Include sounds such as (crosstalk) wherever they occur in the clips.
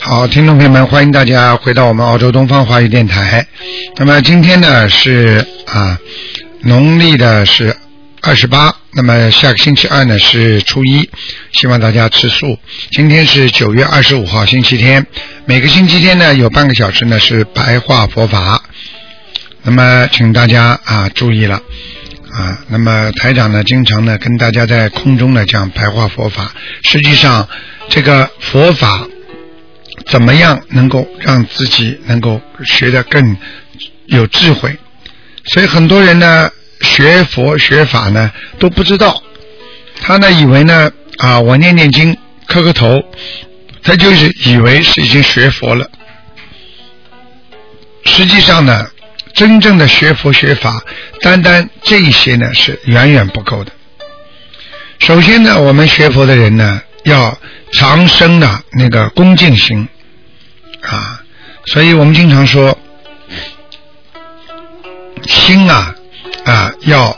好，听众朋友们，欢迎大家回到我们澳洲东方华语电台。那么今天呢是啊，农历的是二十八，那么下个星期二呢是初一，希望大家吃素。今天是九月二十五号，星期天。每个星期天呢有半个小时呢是白话佛法，那么请大家啊注意了啊。那么台长呢经常呢跟大家在空中呢讲白话佛法，实际上这个佛法。怎么样能够让自己能够学得更有智慧？所以很多人呢学佛学法呢都不知道，他呢以为呢啊我念念经磕个头，他就是以为是已经学佛了。实际上呢，真正的学佛学法，单单这一些呢是远远不够的。首先呢，我们学佛的人呢要长生的那个恭敬心。啊，所以我们经常说，心啊啊要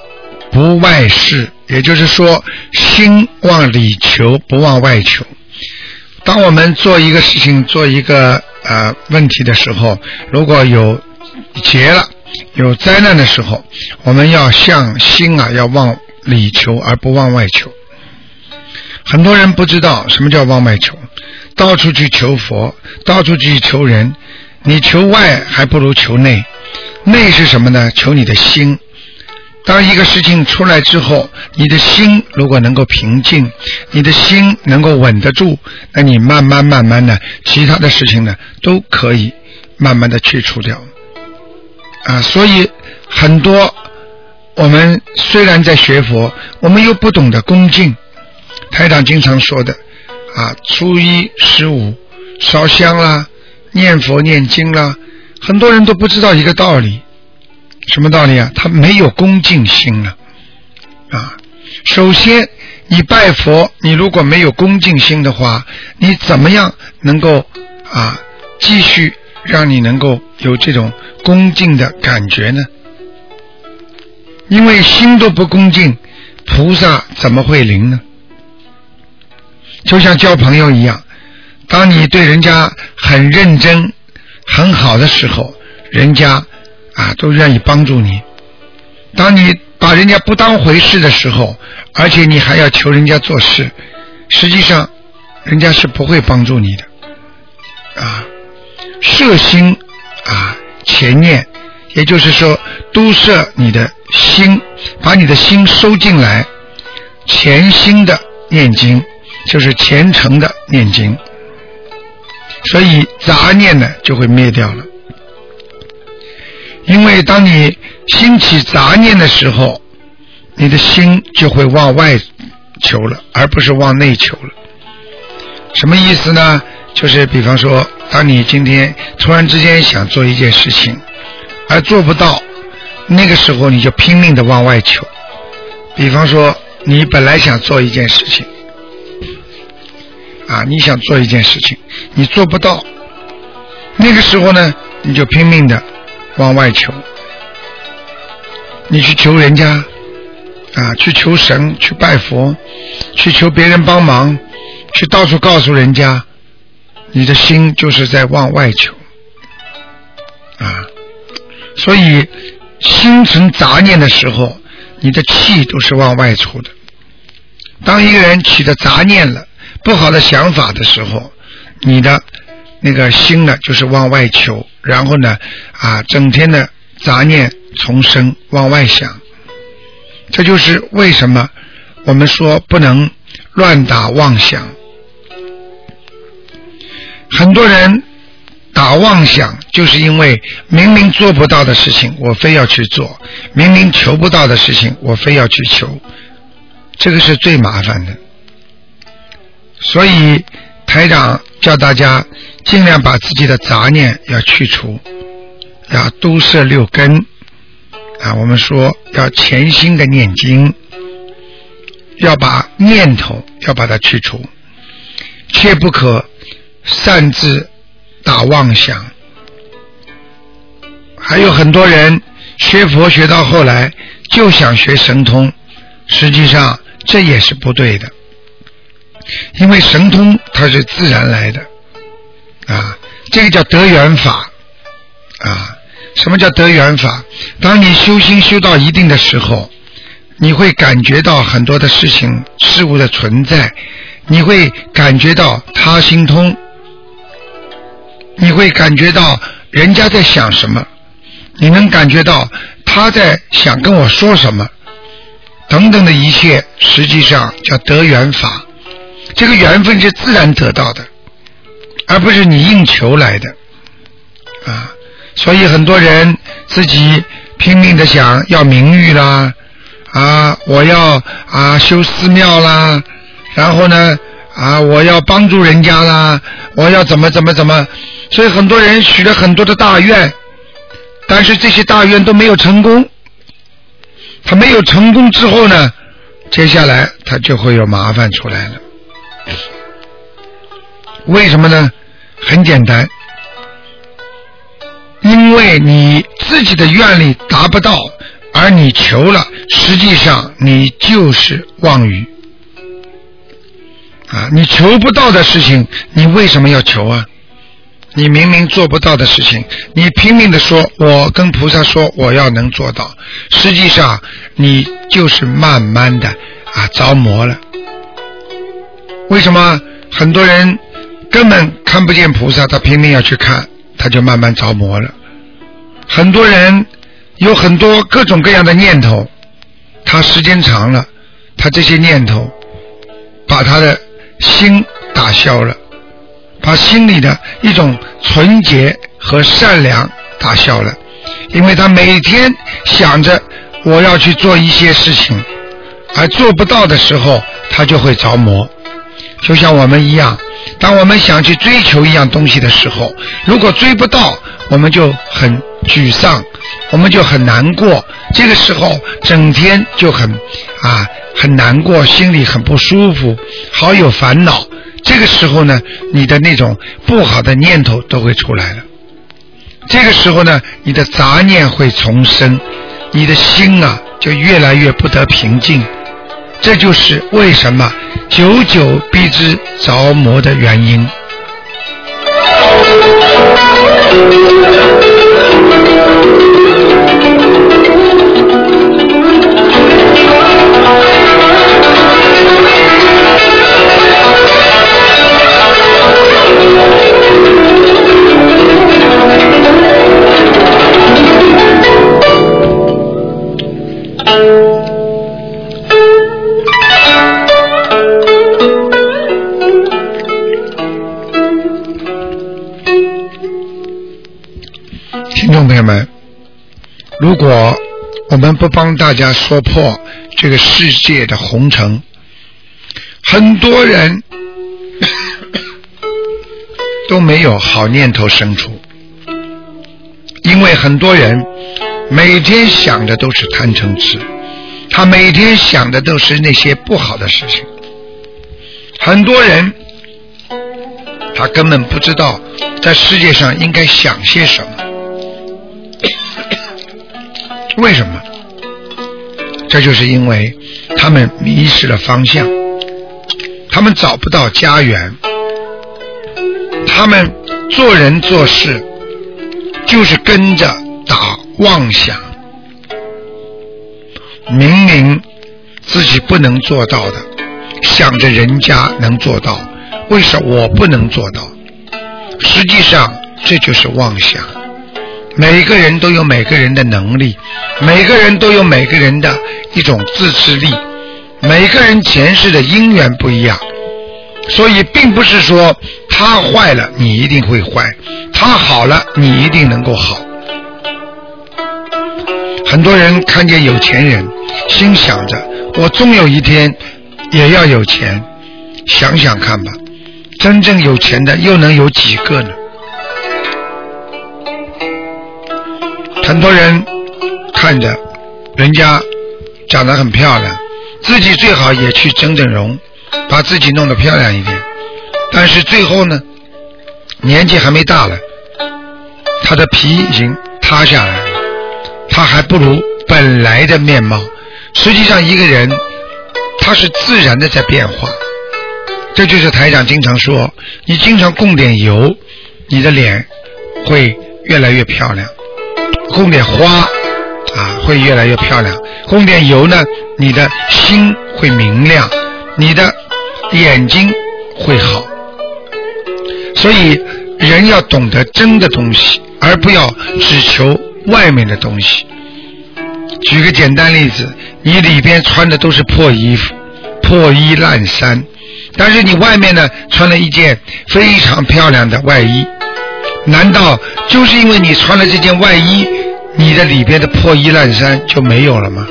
不外事，也就是说，心往里求，不往外求。当我们做一个事情、做一个呃问题的时候，如果有劫了、有灾难的时候，我们要向心啊要往里求，而不往外求。很多人不知道什么叫往外求。到处去求佛，到处去求人，你求外还不如求内。内是什么呢？求你的心。当一个事情出来之后，你的心如果能够平静，你的心能够稳得住，那你慢慢慢慢的，其他的事情呢，都可以慢慢的去除掉。啊，所以很多我们虽然在学佛，我们又不懂得恭敬。台长经常说的。啊，初一十五烧香啦，念佛念经啦，很多人都不知道一个道理，什么道理啊？他没有恭敬心啊！啊，首先你拜佛，你如果没有恭敬心的话，你怎么样能够啊继续让你能够有这种恭敬的感觉呢？因为心都不恭敬，菩萨怎么会灵呢？就像交朋友一样，当你对人家很认真、很好的时候，人家啊都愿意帮助你；当你把人家不当回事的时候，而且你还要求人家做事，实际上人家是不会帮助你的。啊，摄心啊，前念，也就是说，都摄你的心，把你的心收进来，潜心的念经。就是虔诚的念经，所以杂念呢就会灭掉了。因为当你兴起杂念的时候，你的心就会往外求了，而不是往内求了。什么意思呢？就是比方说，当你今天突然之间想做一件事情，而做不到，那个时候你就拼命的往外求。比方说，你本来想做一件事情。啊，你想做一件事情，你做不到，那个时候呢，你就拼命的往外求，你去求人家，啊，去求神，去拜佛，去求别人帮忙，去到处告诉人家，你的心就是在往外求，啊，所以心存杂念的时候，你的气都是往外出的。当一个人起的杂念了。不好的想法的时候，你的那个心呢，就是往外求，然后呢，啊，整天的杂念丛生，往外想。这就是为什么我们说不能乱打妄想。很多人打妄想，就是因为明明做不到的事情，我非要去做；明明求不到的事情，我非要去求。这个是最麻烦的。所以台长叫大家尽量把自己的杂念要去除，要都摄六根啊。我们说要潜心的念经，要把念头要把它去除，切不可擅自打妄想。还有很多人学佛学到后来就想学神通，实际上这也是不对的。因为神通它是自然来的，啊，这个叫得缘法，啊，什么叫得缘法？当你修心修到一定的时候，你会感觉到很多的事情事物的存在，你会感觉到他心通，你会感觉到人家在想什么，你能感觉到他在想跟我说什么，等等的一切，实际上叫得缘法。这个缘分是自然得到的，而不是你硬求来的啊！所以很多人自己拼命的想要名誉啦啊，我要啊修寺庙啦，然后呢啊我要帮助人家啦，我要怎么怎么怎么，所以很多人许了很多的大愿，但是这些大愿都没有成功。他没有成功之后呢，接下来他就会有麻烦出来了。为什么呢？很简单，因为你自己的愿力达不到，而你求了，实际上你就是妄语啊！你求不到的事情，你为什么要求啊？你明明做不到的事情，你拼命的说，我跟菩萨说我要能做到，实际上你就是慢慢的啊着魔了。为什么很多人？根本看不见菩萨，他拼命要去看，他就慢慢着魔了。很多人有很多各种各样的念头，他时间长了，他这些念头把他的心打消了，把心里的一种纯洁和善良打消了。因为他每天想着我要去做一些事情，而做不到的时候，他就会着魔，就像我们一样。当我们想去追求一样东西的时候，如果追不到，我们就很沮丧，我们就很难过。这个时候，整天就很啊很难过，心里很不舒服，好有烦恼。这个时候呢，你的那种不好的念头都会出来了。这个时候呢，你的杂念会重生，你的心啊就越来越不得平静。这就是为什么久久逼之着魔的原因。我们不帮大家说破这个世界的红尘，很多人 (coughs) 都没有好念头生出，因为很多人每天想的都是贪嗔痴，他每天想的都是那些不好的事情。很多人他根本不知道在世界上应该想些什么。(coughs) 为什么？这就是因为他们迷失了方向，他们找不到家园，他们做人做事就是跟着打妄想，明明自己不能做到的，想着人家能做到，为什么我不能做到？实际上这就是妄想。每个人都有每个人的能力，每个人都有每个人的一种自制力，每个人前世的因缘不一样，所以并不是说他坏了，你一定会坏；他好了，你一定能够好。很多人看见有钱人，心想着我终有一天也要有钱。想想看吧，真正有钱的又能有几个呢？很多人看着人家长得很漂亮，自己最好也去整整容，把自己弄得漂亮一点。但是最后呢，年纪还没大了，他的皮已经塌下来了，他还不如本来的面貌。实际上，一个人他是自然的在变化，这就是台长经常说：你经常供点油，你的脸会越来越漂亮。供点花啊，会越来越漂亮；供点油呢，你的心会明亮，你的眼睛会好。所以，人要懂得真的东西，而不要只求外面的东西。举个简单例子，你里边穿的都是破衣服、破衣烂衫，但是你外面呢穿了一件非常漂亮的外衣。难道就是因为你穿了这件外衣，你的里边的破衣烂衫就没有了吗？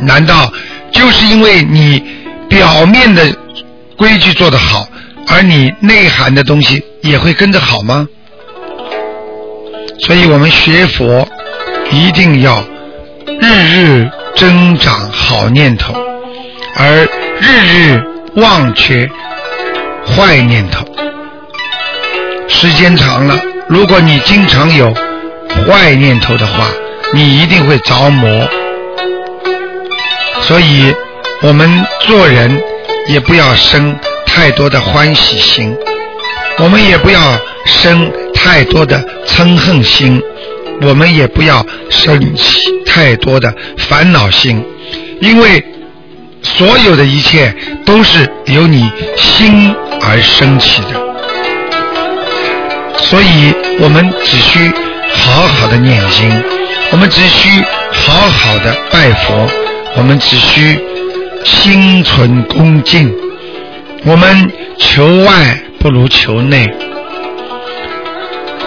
难道就是因为你表面的规矩做得好，而你内涵的东西也会跟着好吗？所以我们学佛一定要日日增长好念头，而日日忘却坏念头。时间长了，如果你经常有坏念头的话，你一定会着魔。所以，我们做人也不要生太多的欢喜心，我们也不要生太多的嗔恨心，我们也不要生起太多的烦恼心，因为所有的一切都是由你心而升起的。所以我们只需好好的念经，我们只需好好的拜佛，我们只需心存恭敬。我们求外不如求内，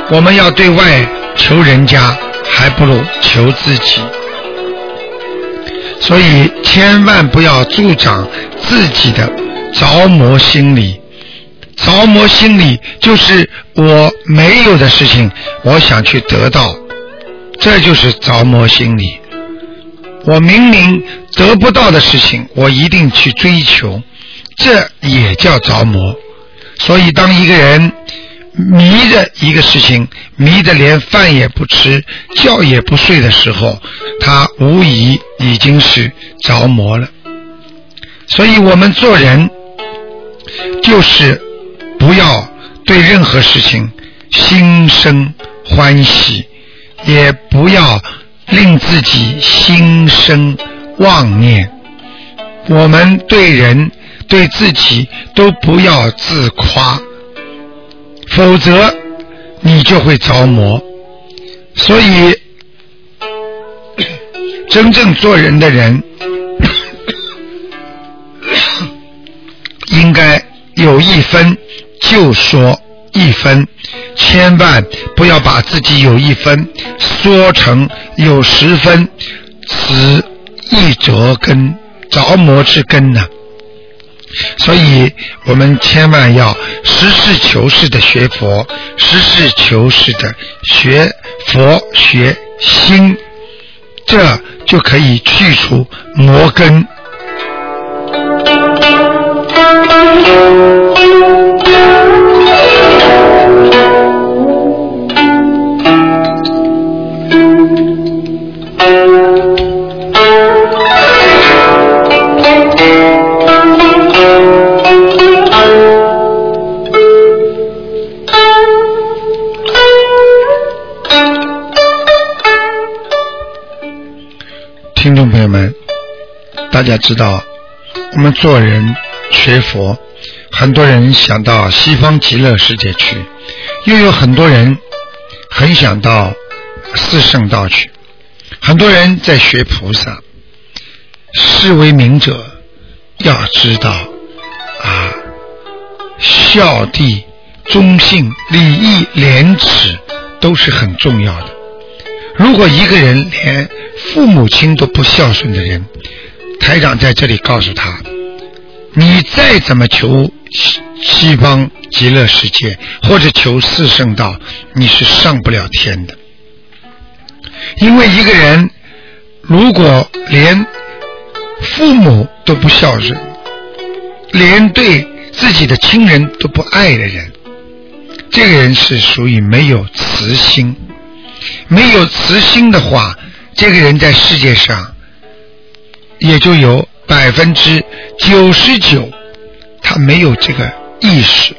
我们要对外求人家，还不如求自己。所以千万不要助长自己的着魔心理。着魔心理就是我没有的事情，我想去得到，这就是着魔心理。我明明得不到的事情，我一定去追求，这也叫着魔。所以，当一个人迷着一个事情，迷得连饭也不吃、觉也不睡的时候，他无疑已经是着魔了。所以我们做人就是。不要对任何事情心生欢喜，也不要令自己心生妄念。我们对人对自己都不要自夸，否则你就会着魔。所以，(coughs) 真正做人的人，(coughs) 应该有一分。就说一分，千万不要把自己有一分说成有十分，此一折根着魔之根呢。所以我们千万要实事求是的学佛，实事求是的学佛学心，这就可以去除魔根。听众朋友们，大家知道，我们做人学佛，很多人想到西方极乐世界去，又有很多人很想到四圣道去，很多人在学菩萨。是为明者要知道啊。孝悌、忠信、礼义、廉耻都是很重要的。如果一个人连父母亲都不孝顺的人，台长在这里告诉他：你再怎么求西西方极乐世界，或者求四圣道，你是上不了天的。因为一个人如果连父母都不孝顺，连对自己的亲人都不爱的人，这个人是属于没有慈心。没有慈心的话，这个人在世界上也就有百分之九十九，他没有这个意识，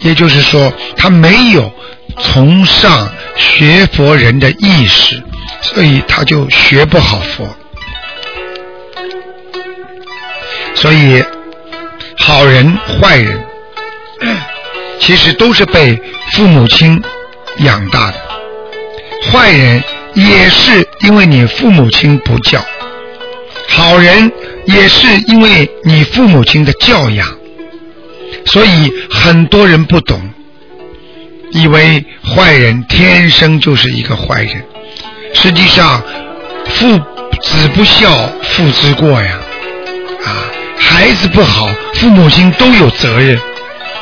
也就是说，他没有崇尚学佛人的意识，所以他就学不好佛。所以，好人坏人，(clears throat) 其实都是被父母亲养大的。坏人也是因为你父母亲不教，好人也是因为你父母亲的教养，所以很多人不懂，以为坏人天生就是一个坏人。实际上，父子不孝，父之过呀，啊，孩子不好，父母亲都有责任。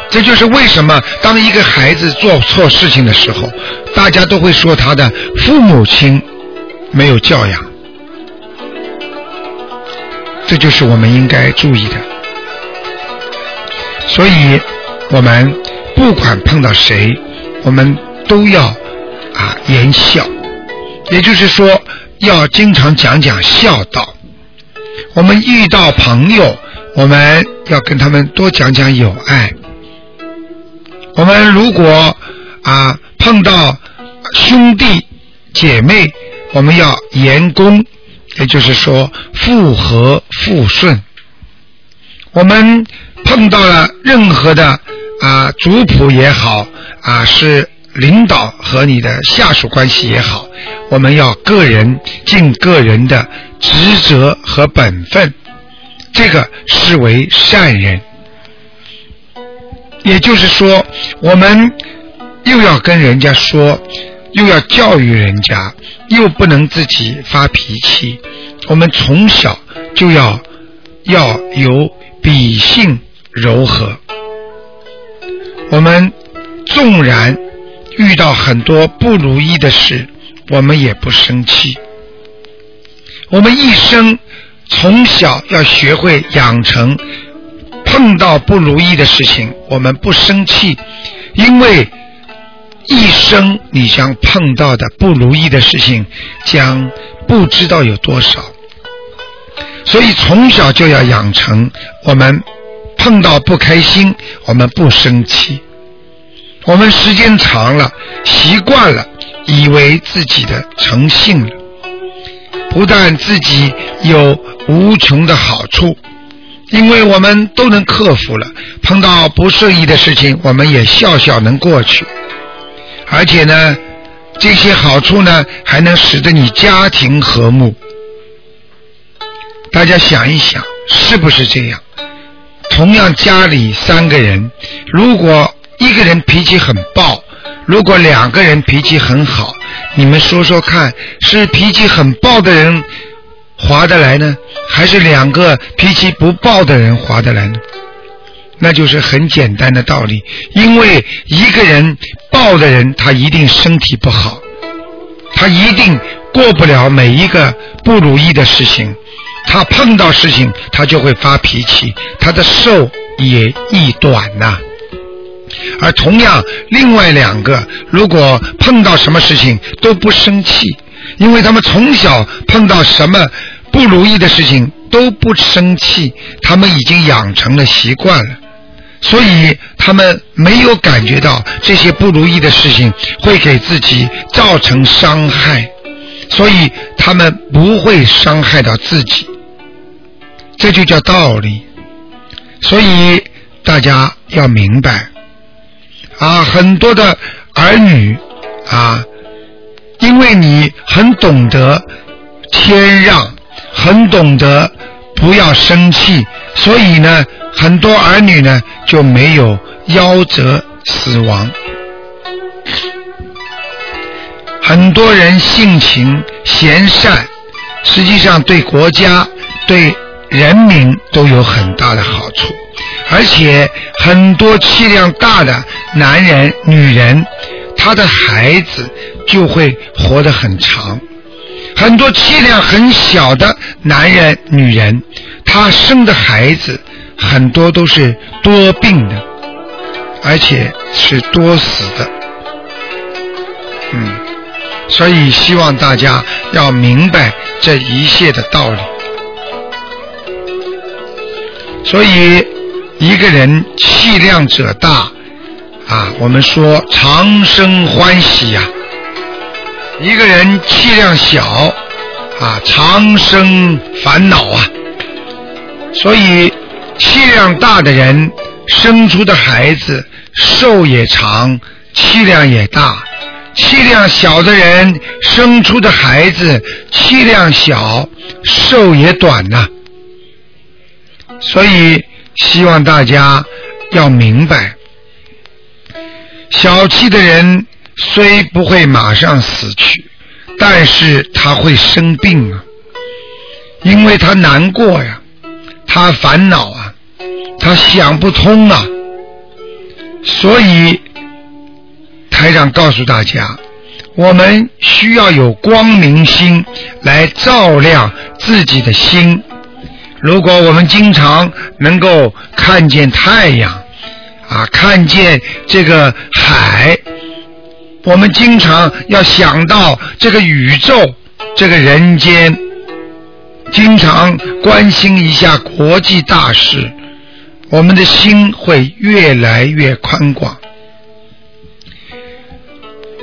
这就是为什么当一个孩子做错事情的时候，大家都会说他的父母亲没有教养。这就是我们应该注意的。所以，我们不管碰到谁，我们都要啊言孝，也就是说，要经常讲讲孝道。我们遇到朋友，我们要跟他们多讲讲友爱。我们如果啊碰到兄弟姐妹，我们要言恭，也就是说复和复顺。我们碰到了任何的啊族谱也好啊是领导和你的下属关系也好，我们要个人尽个人的职责和本分，这个视为善人。也就是说，我们又要跟人家说，又要教育人家，又不能自己发脾气。我们从小就要要有笔性柔和。我们纵然遇到很多不如意的事，我们也不生气。我们一生从小要学会养成。碰到不如意的事情，我们不生气，因为一生你将碰到的不如意的事情将不知道有多少，所以从小就要养成我们碰到不开心，我们不生气。我们时间长了，习惯了，以为自己的诚信了，不但自己有无穷的好处。因为我们都能克服了，碰到不顺意的事情，我们也笑笑能过去。而且呢，这些好处呢，还能使得你家庭和睦。大家想一想，是不是这样？同样家里三个人，如果一个人脾气很暴，如果两个人脾气很好，你们说说看，是脾气很暴的人？划得来呢，还是两个脾气不暴的人划得来呢？那就是很简单的道理，因为一个人暴的人，他一定身体不好，他一定过不了每一个不如意的事情，他碰到事情他就会发脾气，他的寿也易短呐。而同样，另外两个如果碰到什么事情都不生气。因为他们从小碰到什么不如意的事情都不生气，他们已经养成了习惯了，所以他们没有感觉到这些不如意的事情会给自己造成伤害，所以他们不会伤害到自己，这就叫道理。所以大家要明白啊，很多的儿女啊。因为你很懂得谦让，很懂得不要生气，所以呢，很多儿女呢就没有夭折死亡。很多人性情贤善，实际上对国家、对人民都有很大的好处。而且很多气量大的男人、女人，他的孩子就会活得很长。很多气量很小的男人、女人，他生的孩子很多都是多病的，而且是多死的。嗯。所以希望大家要明白这一切的道理。所以一个人气量者大啊，我们说长生欢喜呀；一个人气量小啊，长生烦恼啊。所以气量大的人生出的孩子寿也长，气量也大。气量小的人生出的孩子气量小，寿也短呐。所以希望大家要明白，小气的人虽不会马上死去，但是他会生病啊，因为他难过呀，他烦恼啊，他想不通啊，所以。台长告诉大家，我们需要有光明心来照亮自己的心。如果我们经常能够看见太阳，啊，看见这个海，我们经常要想到这个宇宙、这个人间，经常关心一下国际大事，我们的心会越来越宽广。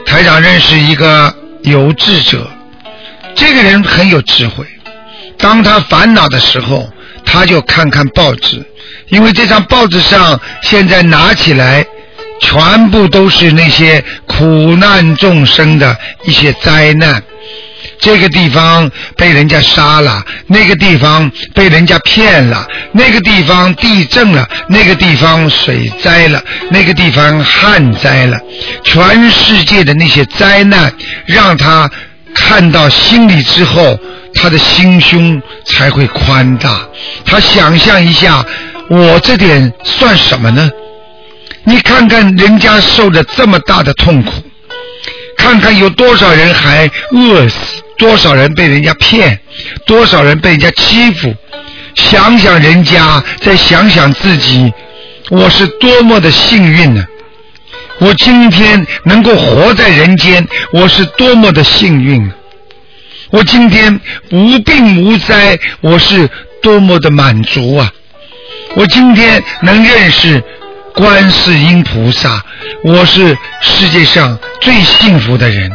台长认识一个有志者，这个人很有智慧。当他烦恼的时候，他就看看报纸，因为这张报纸上现在拿起来，全部都是那些苦难众生的一些灾难。这个地方被人家杀了，那个地方被人家骗了，那个地方地震了，那个地方水灾了，那个地方旱灾了，全世界的那些灾难，让他看到心里之后，他的心胸才会宽大。他想象一下，我这点算什么呢？你看看人家受着这么大的痛苦，看看有多少人还饿死。多少人被人家骗，多少人被人家欺负，想想人家，再想想自己，我是多么的幸运呢！我今天能够活在人间，我是多么的幸运啊！我今天无病无灾，我是多么的满足啊！我今天能认识观世音菩萨，我是世界上最幸福的人。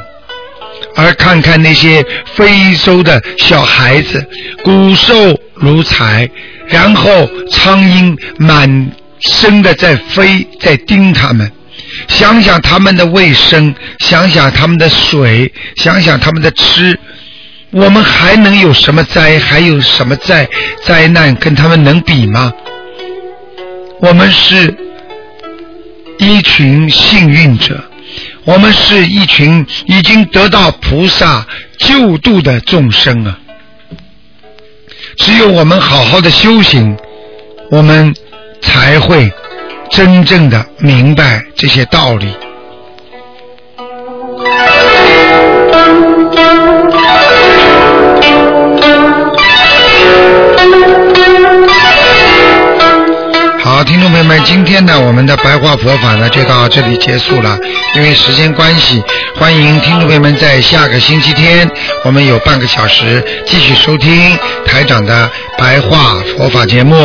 而看看那些非洲的小孩子，骨瘦如柴，然后苍蝇满身的在飞，在叮他们。想想他们的卫生，想想他们的水，想想他们的吃，我们还能有什么灾？还有什么灾灾难跟他们能比吗？我们是一群幸运者。我们是一群已经得到菩萨救度的众生啊！只有我们好好的修行，我们才会真正的明白这些道理。听众朋友们，今天呢，我们的白话佛法呢就到这里结束了。因为时间关系，欢迎听众朋友们在下个星期天，我们有半个小时继续收听台长的白话佛法节目。